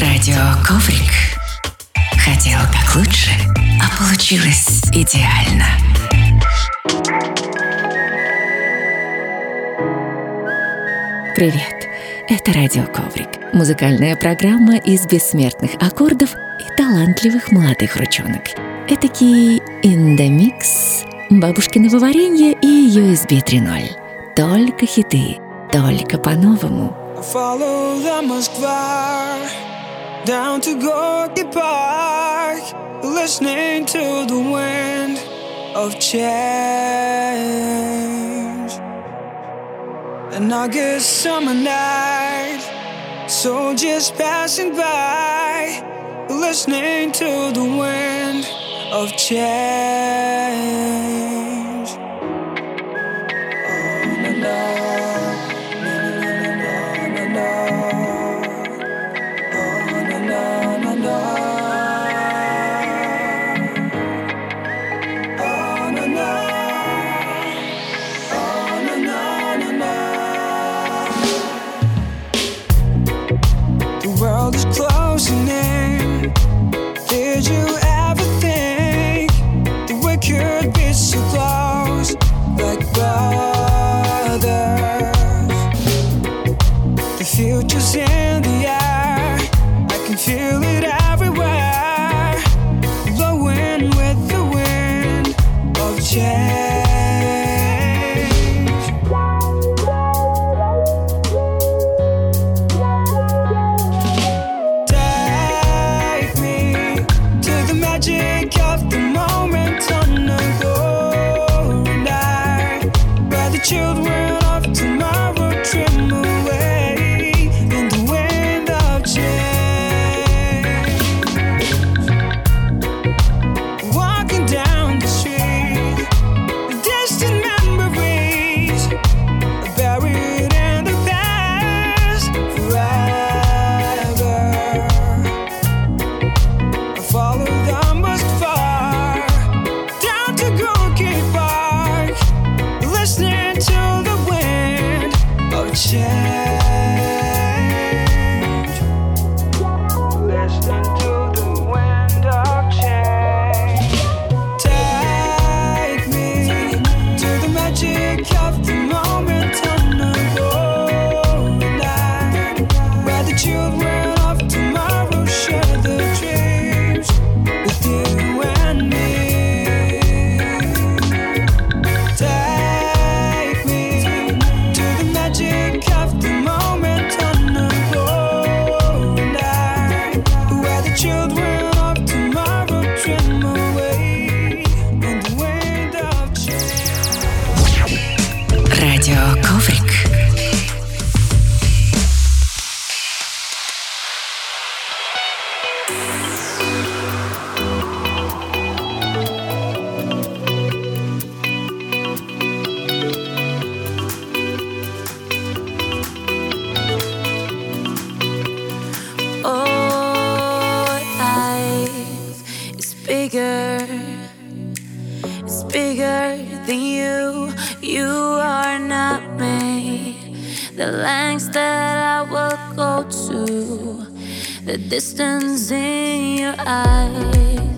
Радио Коврик. Хотел как лучше, а получилось идеально. Привет! Это Радио Коврик. Музыкальная программа из бессмертных аккордов и талантливых молодых ручонок. Этакий индомикс, бабушкиного варенья и USB 3.0. Только хиты, только по-новому. Follow the Moskva down to Gorky Park, listening to the wind of change. An August summer night, soldiers passing by, listening to the wind of change. Distance in your eyes.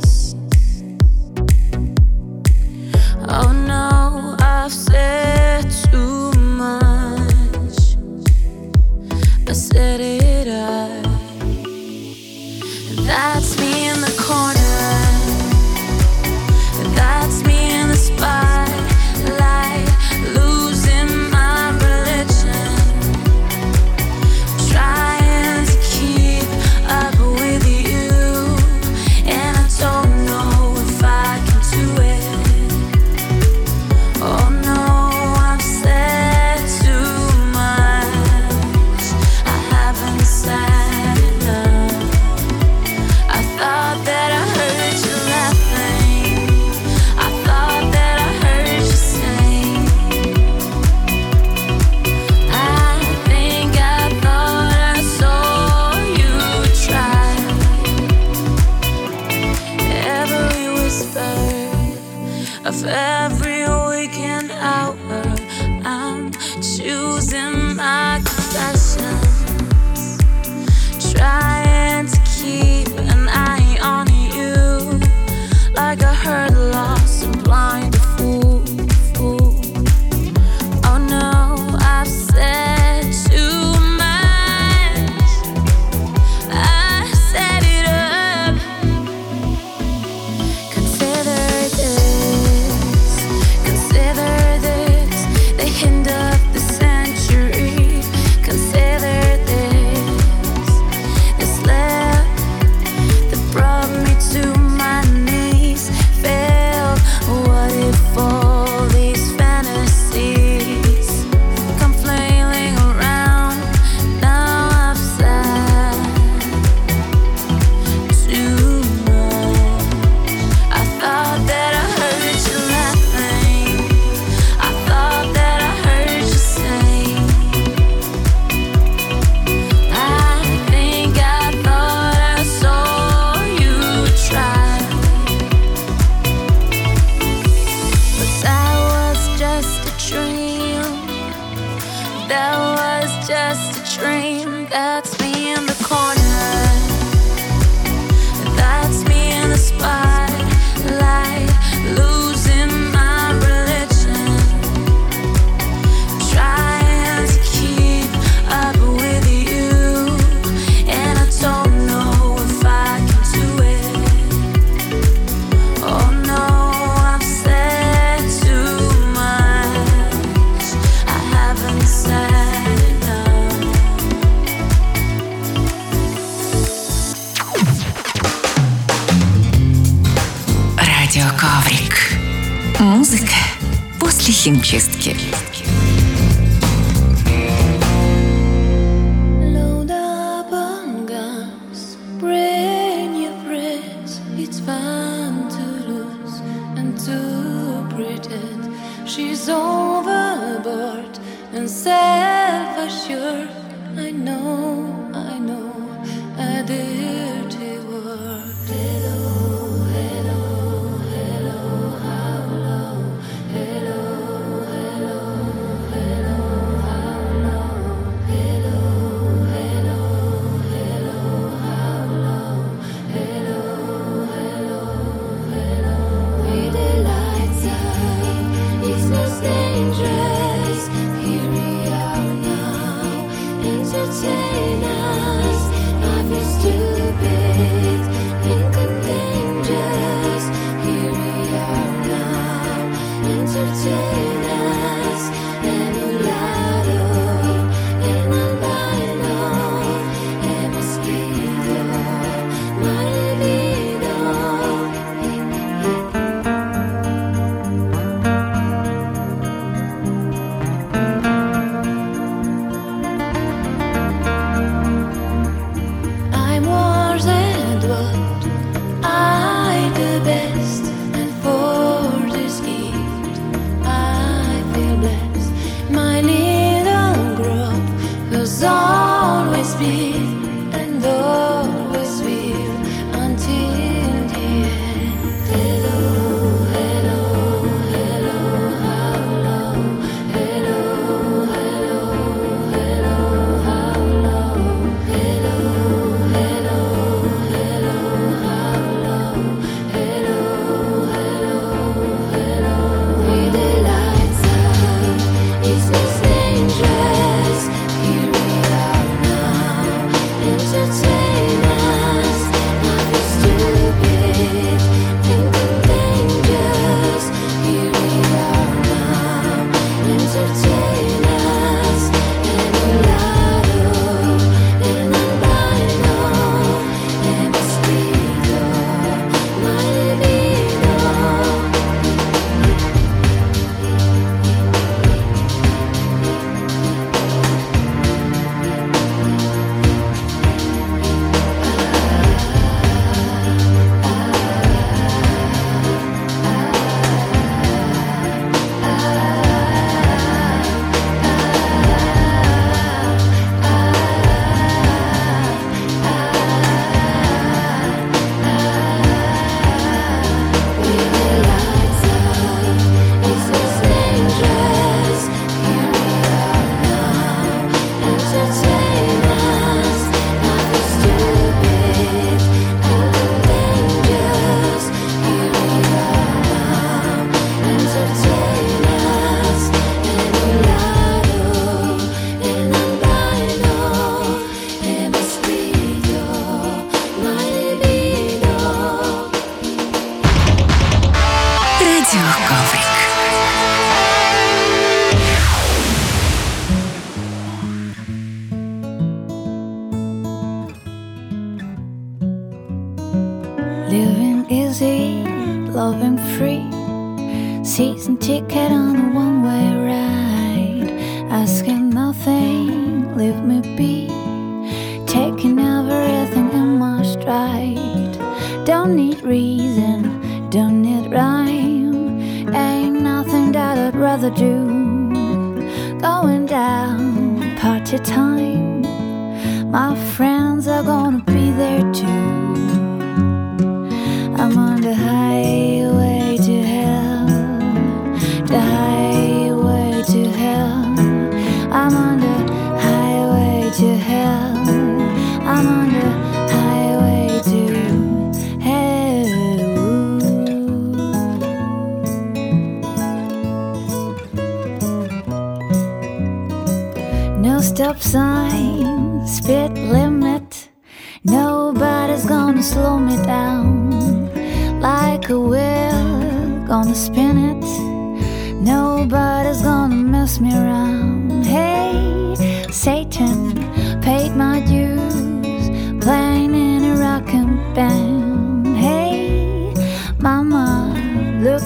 stop sign, speed limit. Nobody's gonna slow me down. Like a wheel, gonna spin it. Nobody's gonna mess me around. Hey, Satan, paid my dues.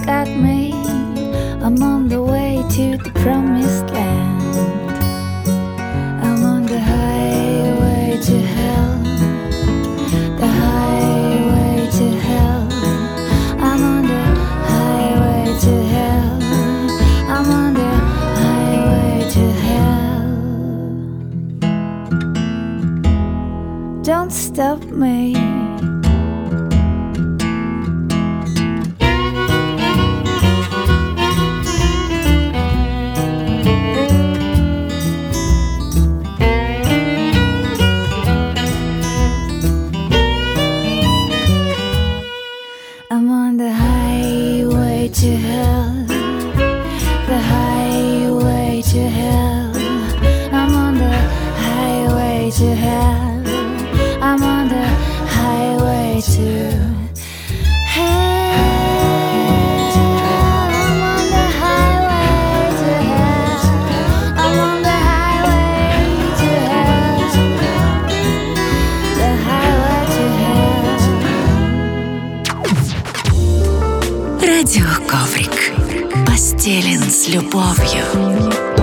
Got me. I'm on the way to the promised land. I'm on the highway to hell. The highway to hell. I'm on the highway to hell. I'm on the highway to hell. Don't stop me. Постелен с любовью.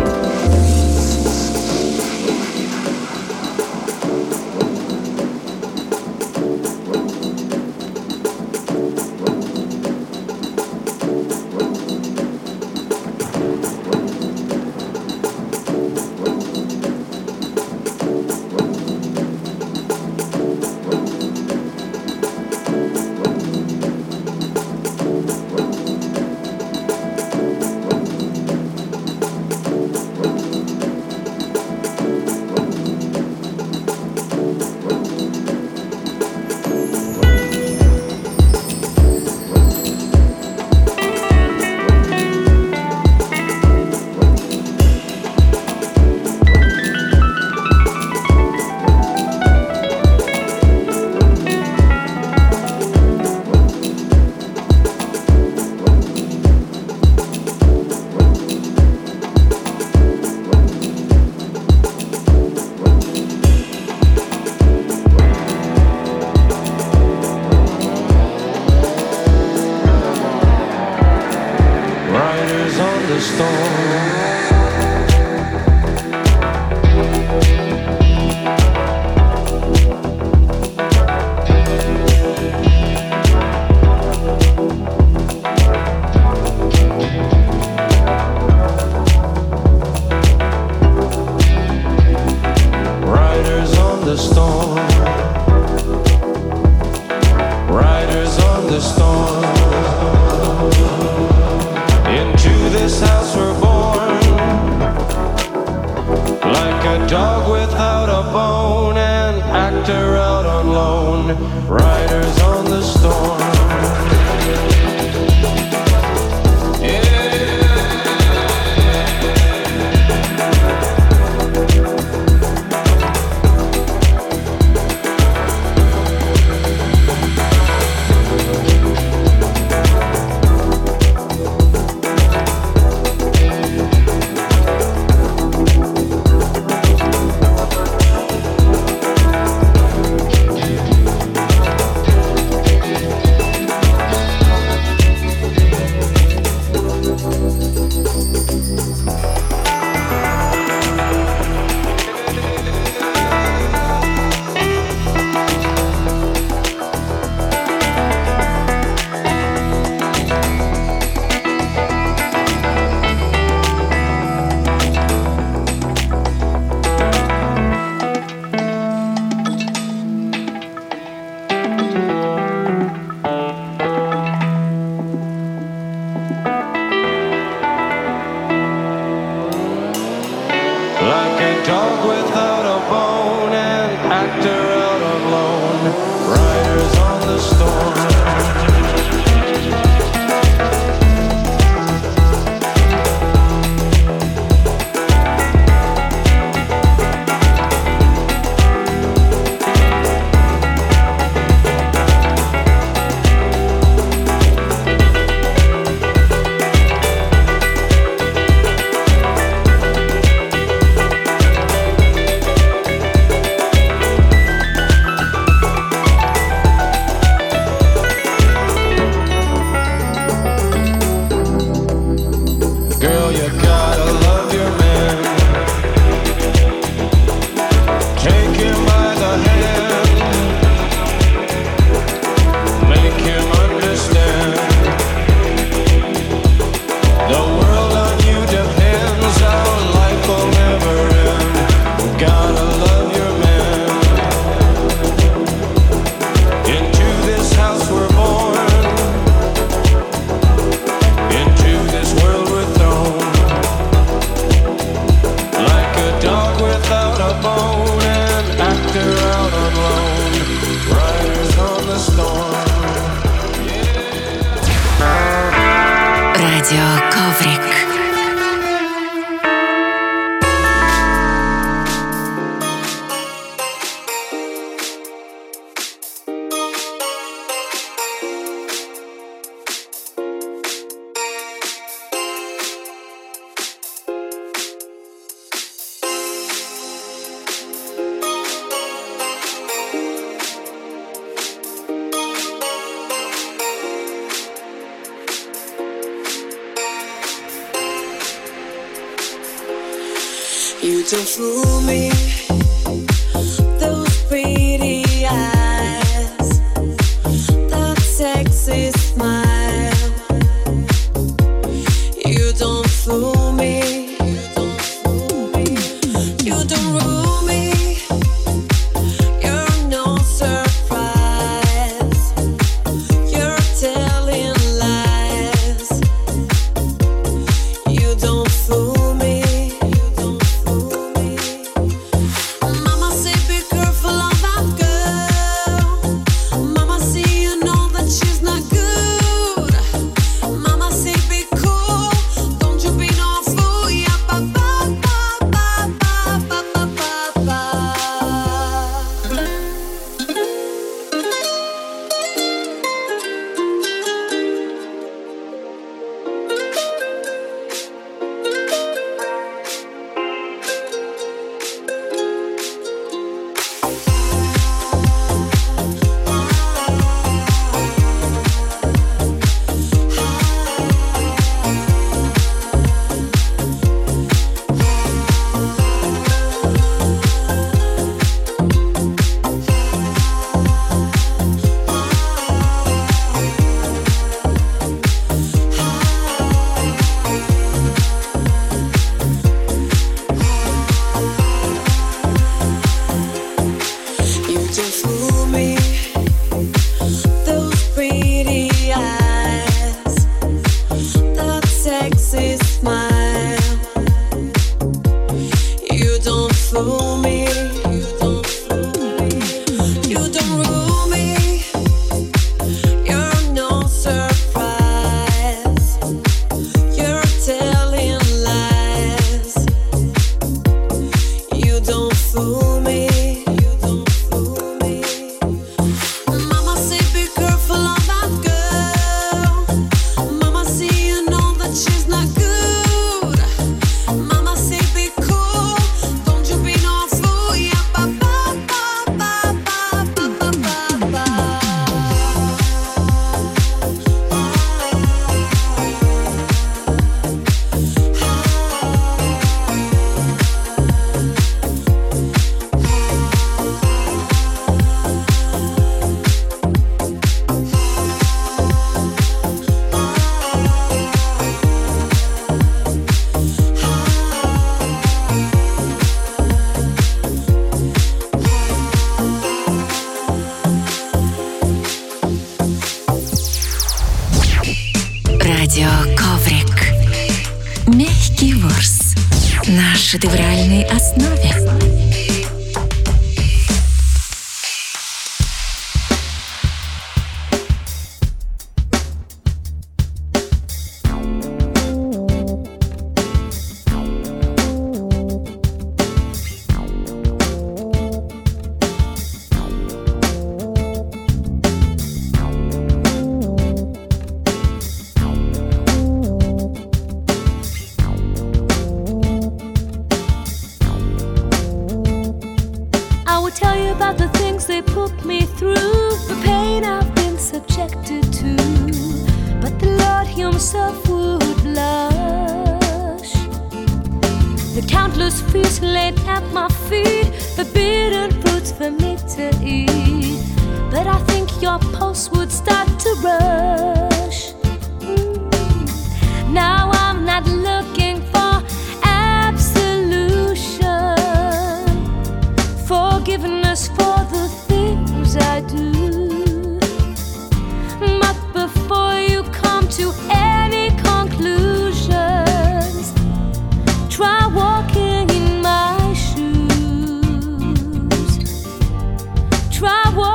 Riders on the storm. Girl, you're try what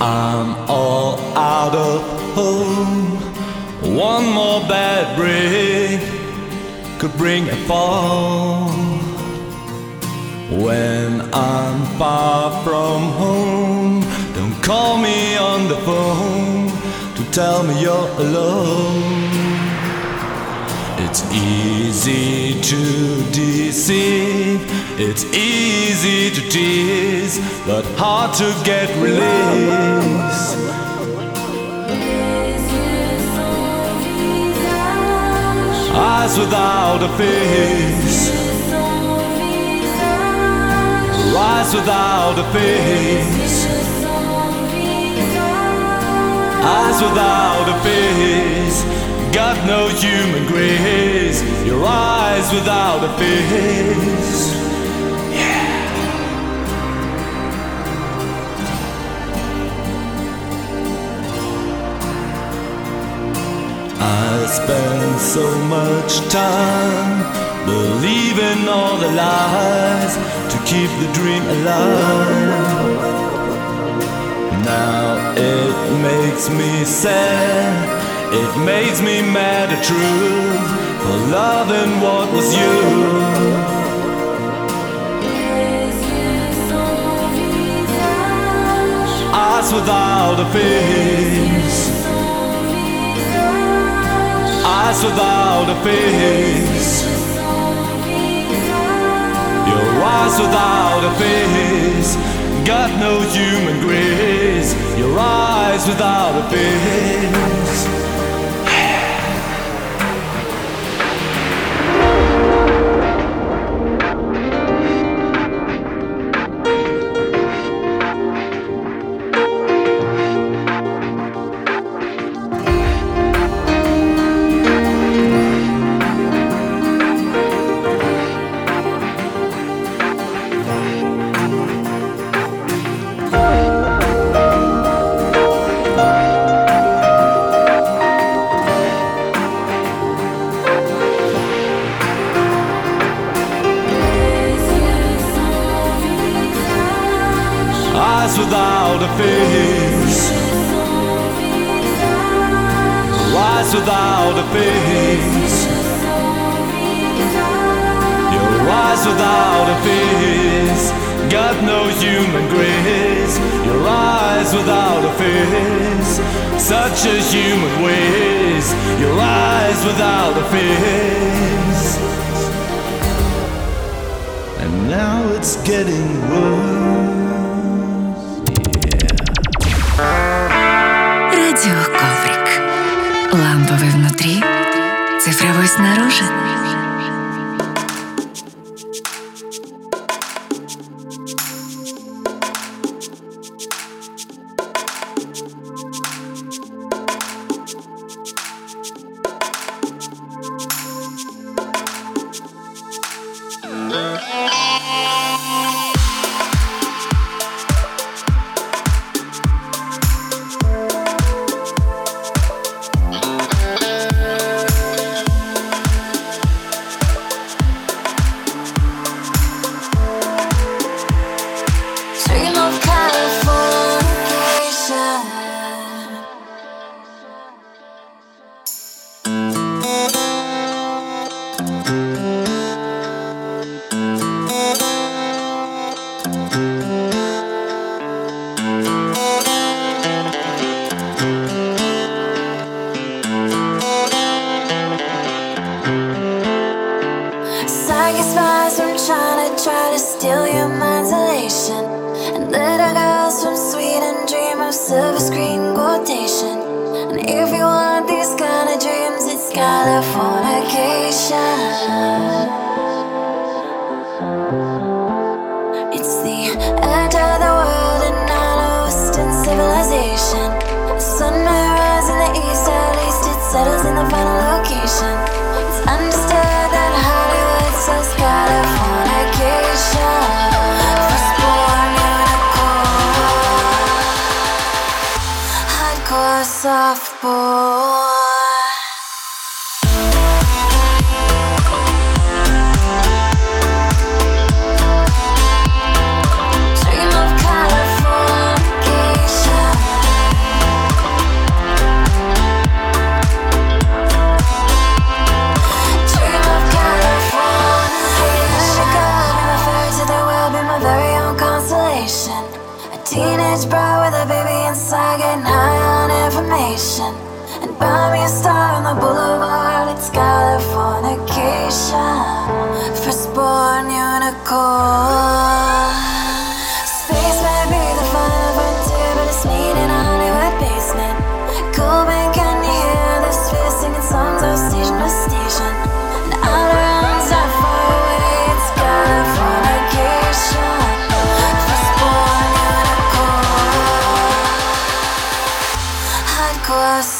I'm all out of hope. One more bad break could bring a fall. When I'm far from home, don't call me on the phone to tell me you're alone. It's easy to deceive, it's easy to tease, but hard to get release. Eyes without a face, eyes without a face, eyes without a face. Got no human grace, your eyes without a face. Yeah. I spend so much time believing all the lies to keep the dream alive. Now it makes me sad, it makes me mad at truth for loving what was you. Eyes without a face. Eyes without a face. Your eyes without a face. Got no human grace. Your eyes without a face.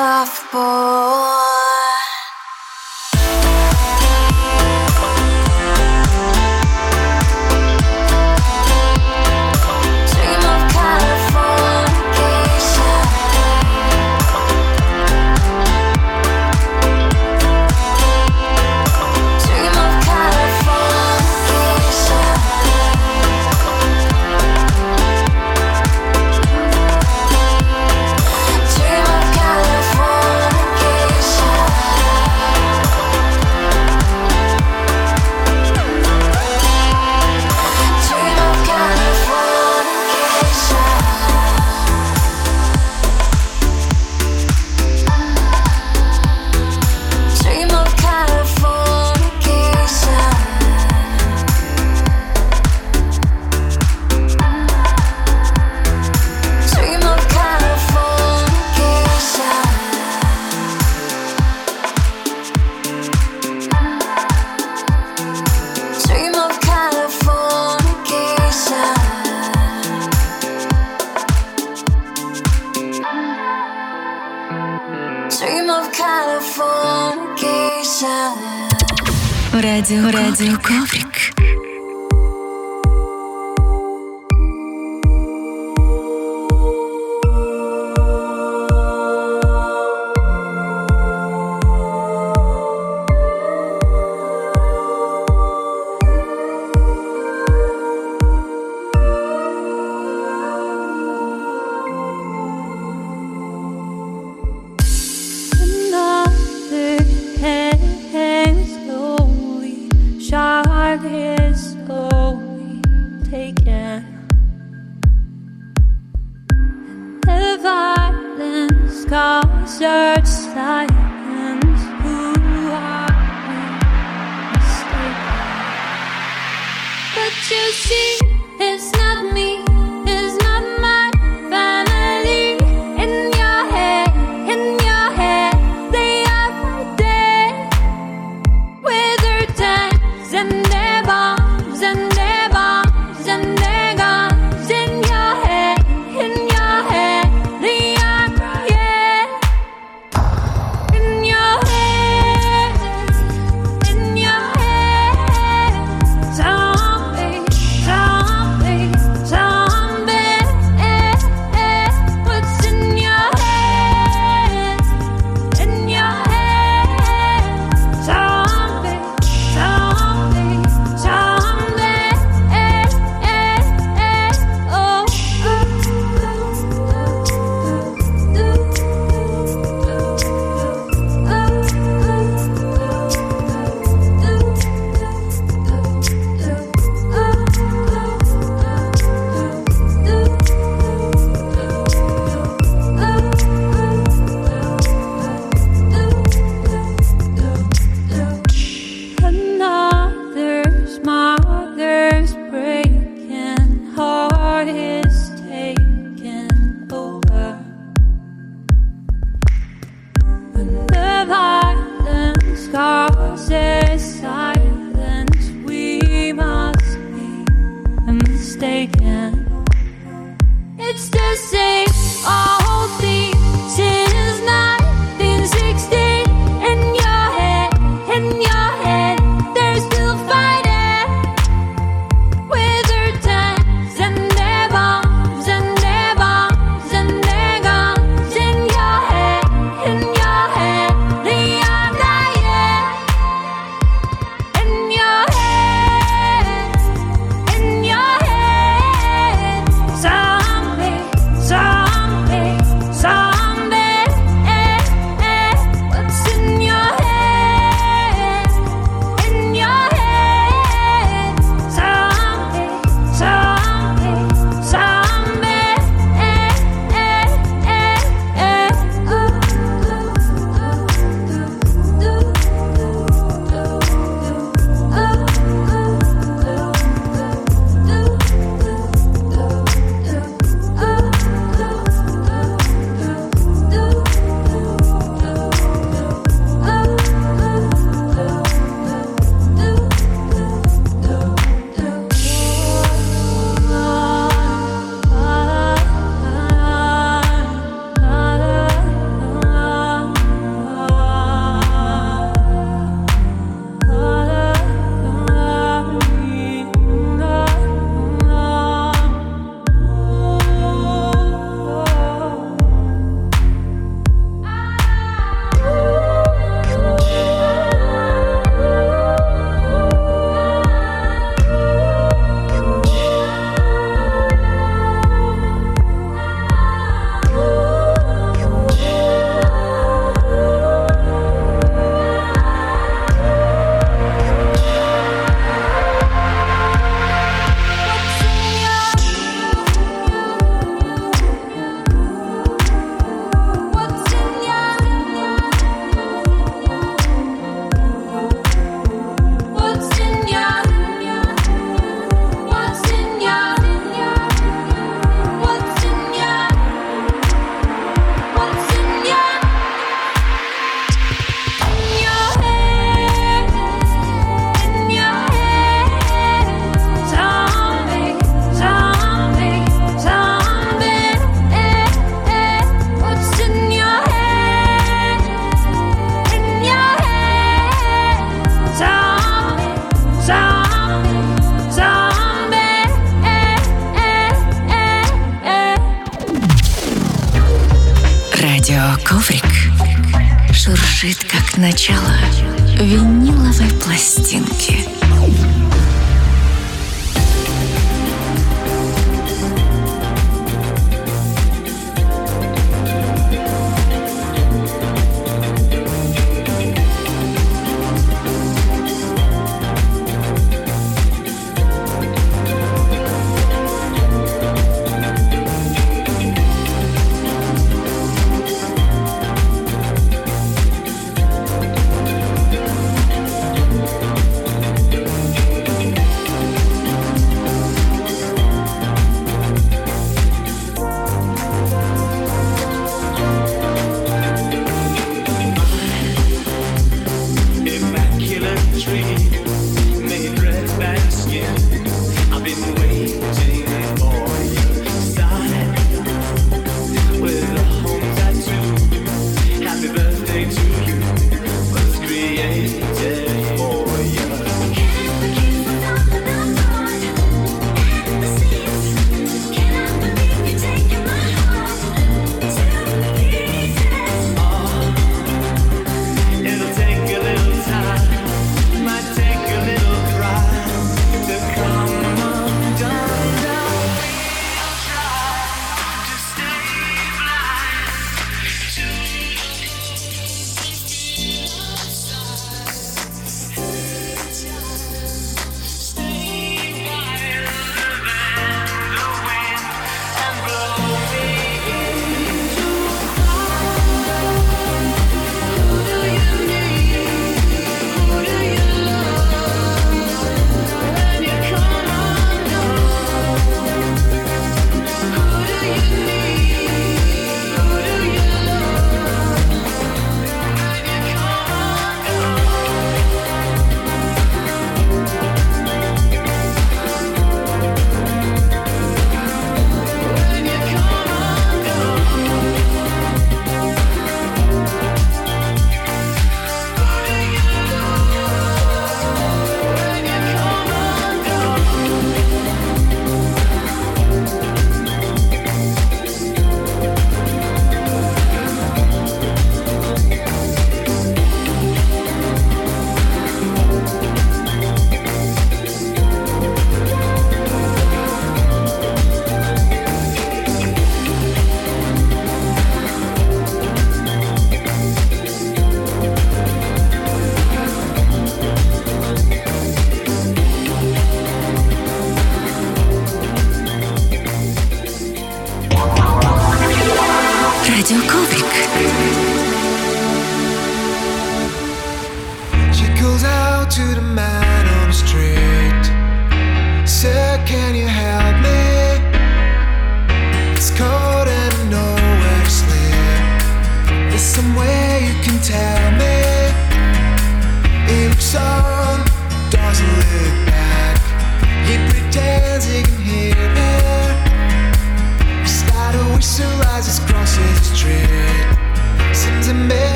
soft ball.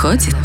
ходит.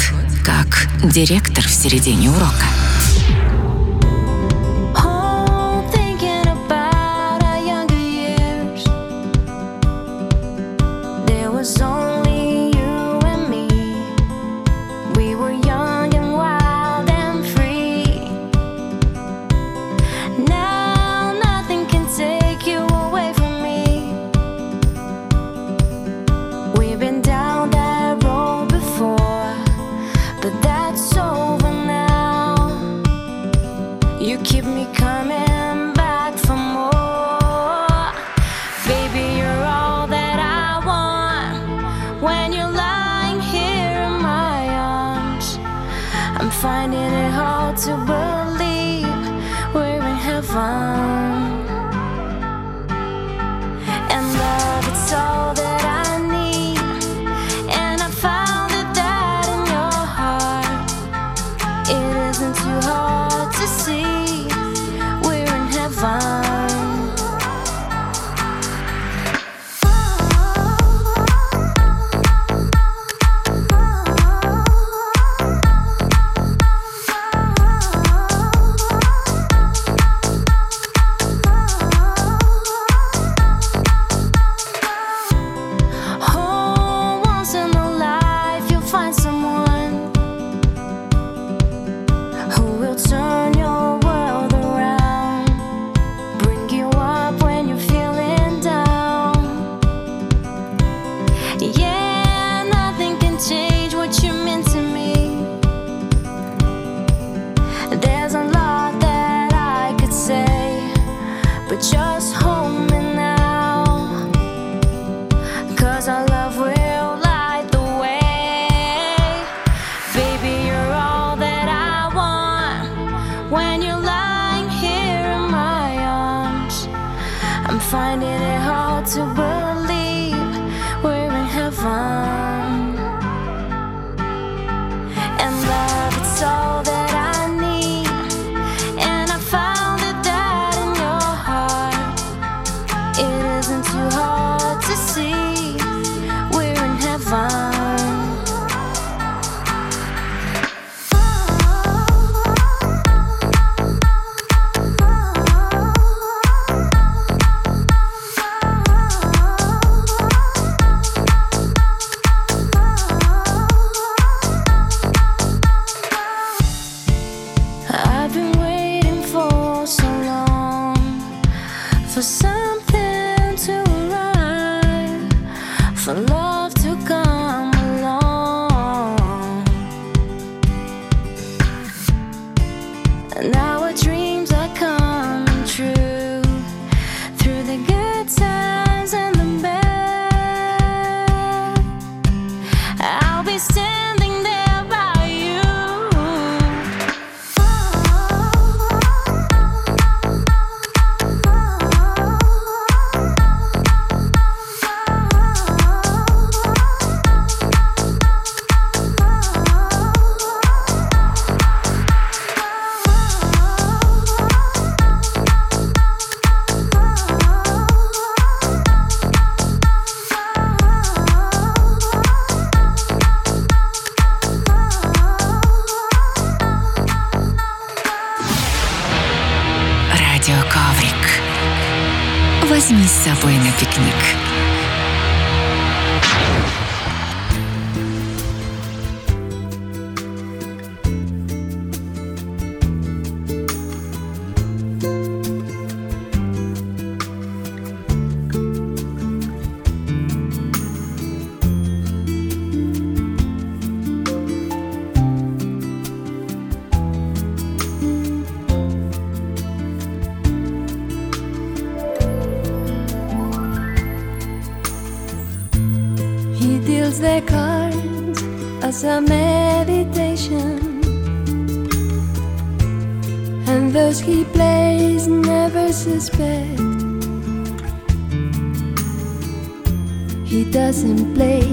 He doesn't play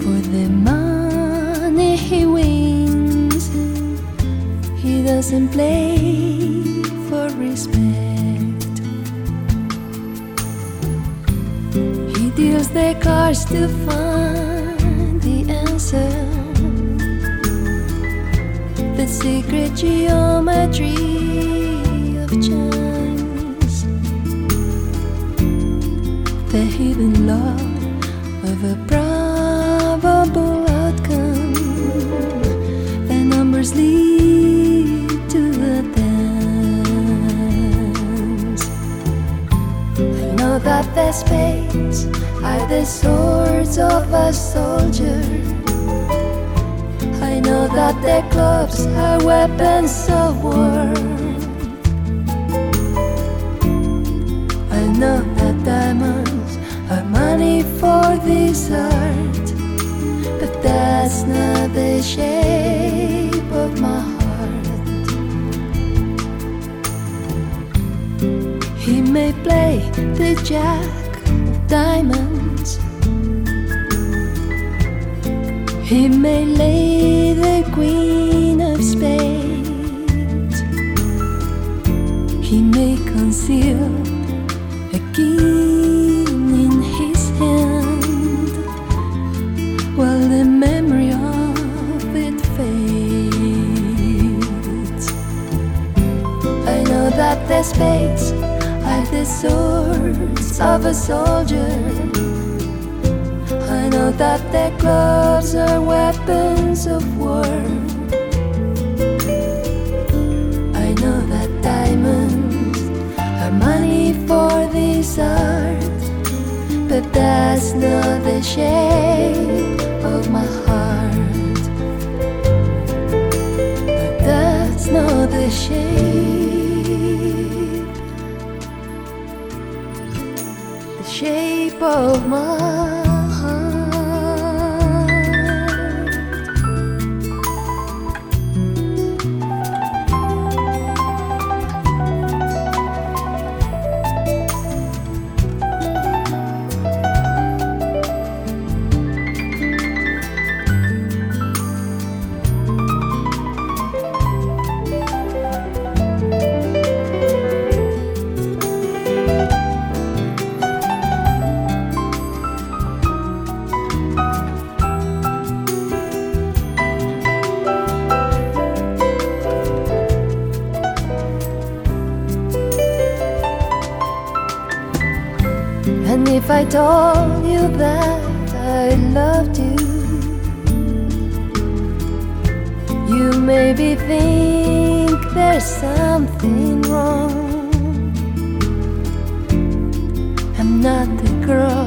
for the money he wins. He doesn't play for respect. He deals the cards to find the answer. The secret geometry of chance. The hidden a probable outcome. The numbers lead to the dance. I know that the spades are the swords of a soldier. I know that the clubs are weapons of war. This art, but that's not the shape of my heart. He may play the jack of diamonds. He may lay the queen of spades. He may conceal spades are the swords of a soldier. I know that their clubs are weapons of war. I know that diamonds are money for this art, but that's not the shape of my heart. But that's not the shape, of my told you that I loved you? You maybe think there's something wrong. I'm not the girl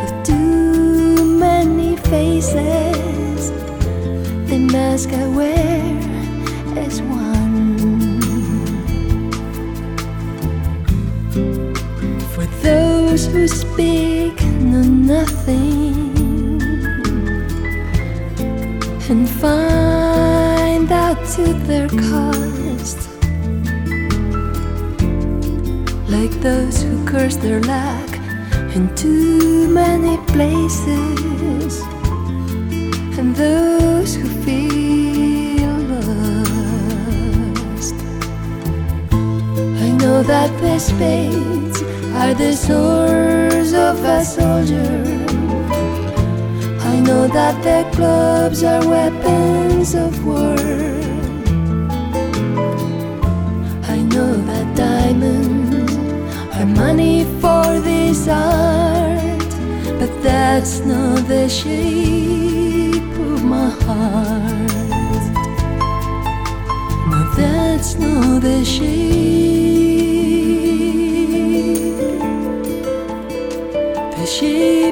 with too many faces. The mask I wear is one. For those who know nothing and find out to their cost. Like those who curse their lack in too many places, and those who feel lost. I know that the spades are the swords of a soldier. I know that their clubs are weapons of war. I know that diamonds are money for this art, but that's not the shape of my heart. No, that's not the shape, the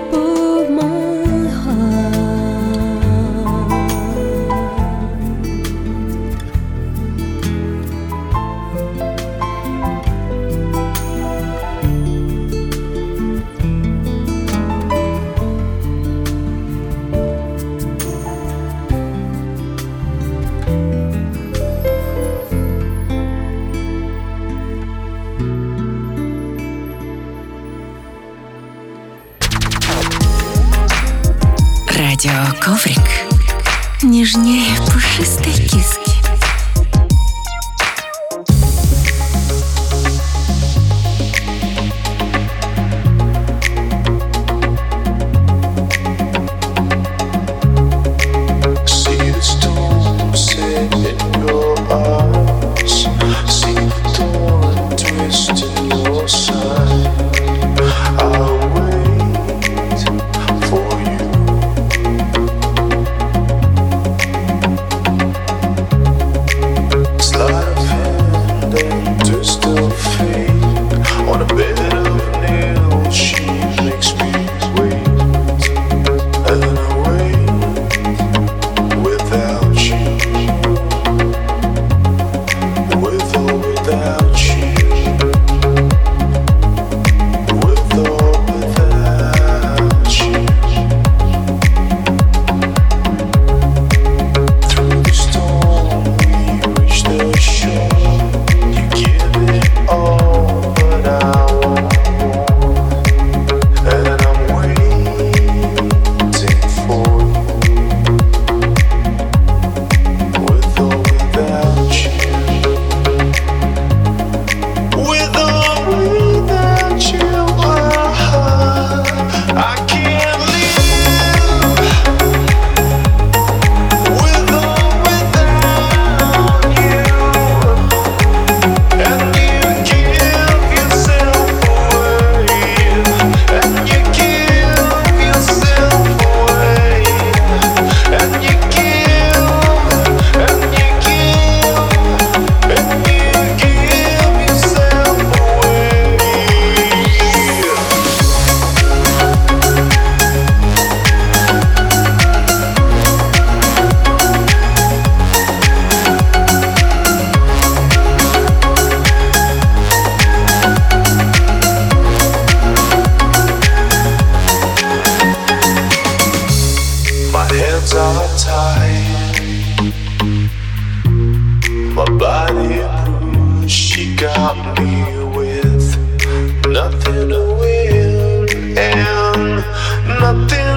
nothing and nothing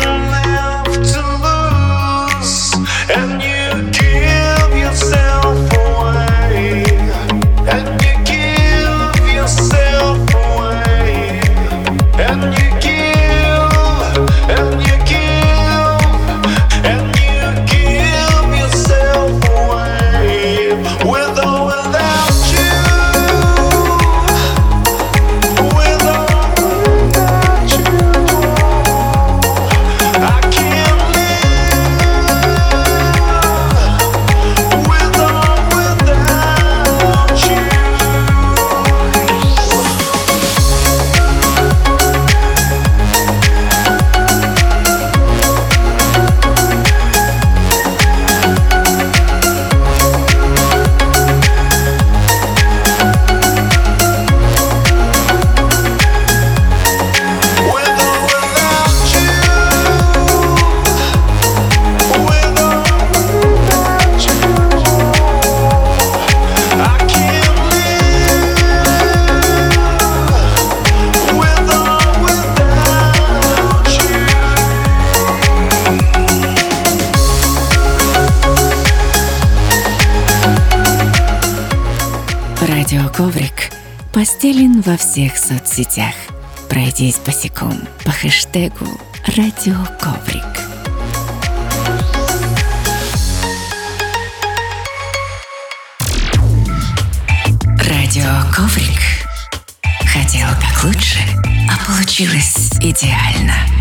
во всех соцсетях. Пройдись босиком по хэштегу Радиоковрик. Радиоковрик. Хотел как лучше, а получилось идеально.